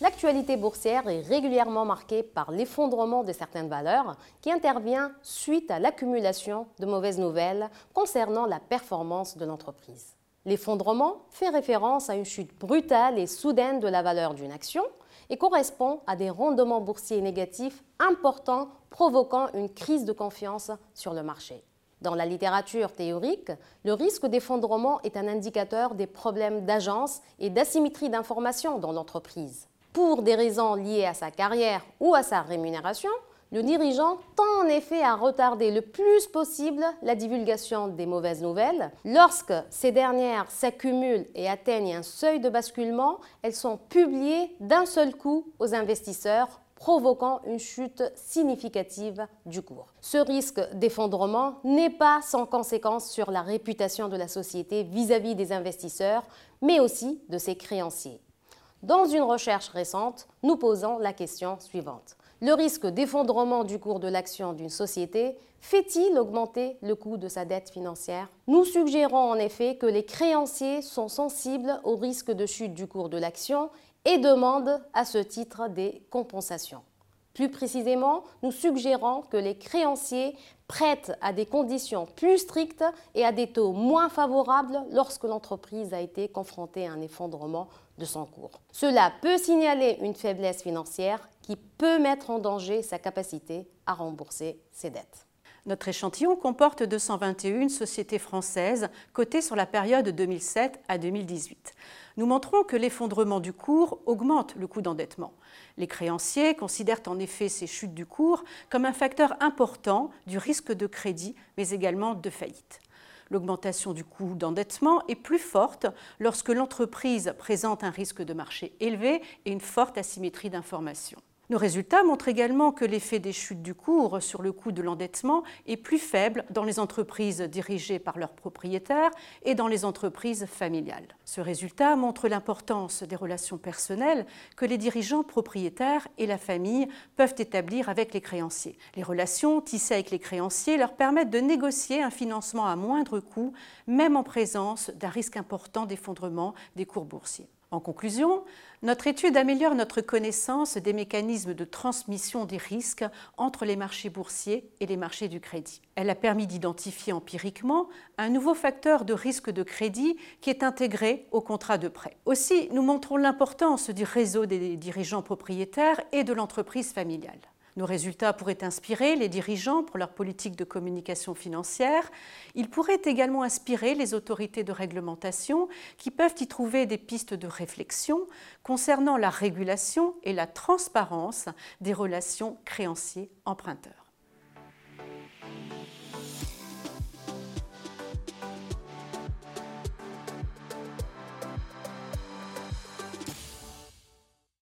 l'actualité boursière est régulièrement marquée par l'effondrement de certaines valeurs qui intervient suite à l'accumulation de mauvaises nouvelles concernant la performance de l'entreprise. L'effondrement fait référence à une chute brutale et soudaine de la valeur d'une action et correspond à des rendements boursiers négatifs importants provoquant une crise de confiance sur le marché. Dans la littérature théorique, le risque d'effondrement est un indicateur des problèmes d'agence et d'asymétrie d'information dans l'entreprise. Pour des raisons liées à sa carrière ou à sa rémunération, le dirigeant tend en effet à retarder le plus possible la divulgation des mauvaises nouvelles. Lorsque ces dernières s'accumulent et atteignent un seuil de basculement, elles sont publiées d'un seul coup aux investisseurs provoquant une chute significative du cours. Ce risque d'effondrement n'est pas sans conséquence sur la réputation de la société vis-à-vis des investisseurs, mais aussi de ses créanciers. Dans une recherche récente, nous posons la question suivante le risque d'effondrement du cours de l'action d'une société fait-il augmenter le coût de sa dette financière? Nous suggérons en effet que les créanciers sont sensibles au risque de chute du cours de l'action et demandent à ce titre des compensations. Plus précisément, nous suggérons que les créanciers prêtent à des conditions plus strictes et à des taux moins favorables lorsque l'entreprise a été confrontée à un effondrement de son cours. Cela peut signaler une faiblesse financière qui peut mettre en danger sa capacité à rembourser ses dettes. Notre échantillon comporte 221 sociétés françaises cotées sur la période 2007 à 2018. Nous montrons que l'effondrement du cours augmente le coût d'endettement. Les créanciers considèrent en effet ces chutes du cours comme un facteur important du risque de crédit, mais également de faillite. L'augmentation du coût d'endettement est plus forte lorsque l'entreprise présente un risque de marché élevé et une forte asymétrie d'information. Nos résultats montrent également que l'effet des chutes du cours sur le coût de l'endettement est plus faible dans les entreprises dirigées par leurs propriétaires et dans les entreprises familiales. Ce résultat montre l'importance des relations personnelles que les dirigeants propriétaires et la famille peuvent établir avec les créanciers. Les relations tissées avec les créanciers leur permettent de négocier un financement à moindre coût, même en présence d'un risque important d'effondrement des cours boursiers. En conclusion, notre étude améliore notre connaissance des mécanismes de transmission des risques entre les marchés boursiers et les marchés du crédit. Elle a permis d'identifier empiriquement un nouveau facteur de risque de crédit qui est intégré au contrat de prêt. Aussi, nous montrons l'importance du réseau des dirigeants propriétaires et de l'entreprise familiale. Nos résultats pourraient inspirer les dirigeants pour leur politique de communication financière. Ils pourraient également inspirer les autorités de réglementation qui peuvent y trouver des pistes de réflexion concernant la régulation et la transparence des relations créanciers-emprunteurs.